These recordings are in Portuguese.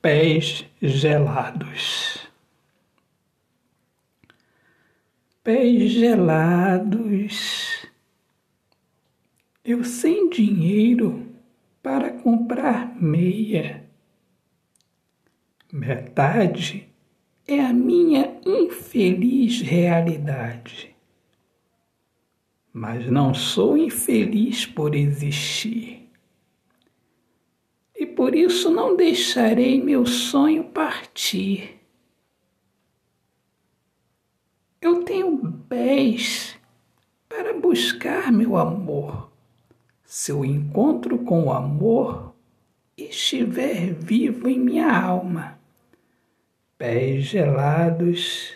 pés gelados. Pés gelados. Eu sem dinheiro para comprar meia. Metade é a minha infeliz realidade. Mas não sou infeliz por existir por isso não deixarei meu sonho partir. Eu tenho pés para buscar meu amor. Se o encontro com o amor estiver vivo em minha alma, pés gelados,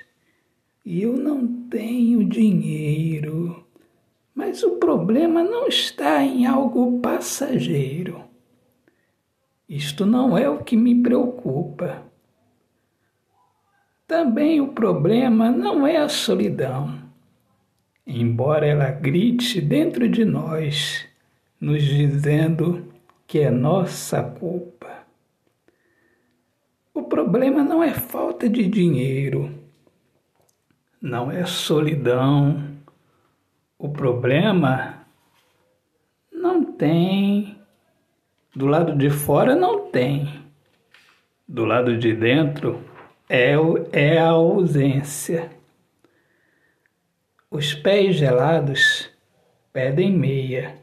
e eu não tenho dinheiro. Mas o problema não está em algo passageiro isto não é o que me preocupa. Também o problema não é a solidão, embora ela grite dentro de nós, nos dizendo que é nossa culpa. O problema não é falta de dinheiro, não é solidão. O problema não tem do lado de fora não tem. Do lado de dentro é, é a ausência. Os pés gelados pedem meia,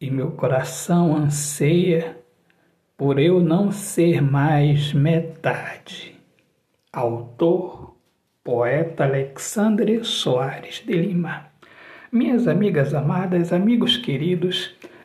e meu coração anseia por eu não ser mais metade. Autor, poeta Alexandre Soares de Lima. Minhas amigas amadas, amigos queridos,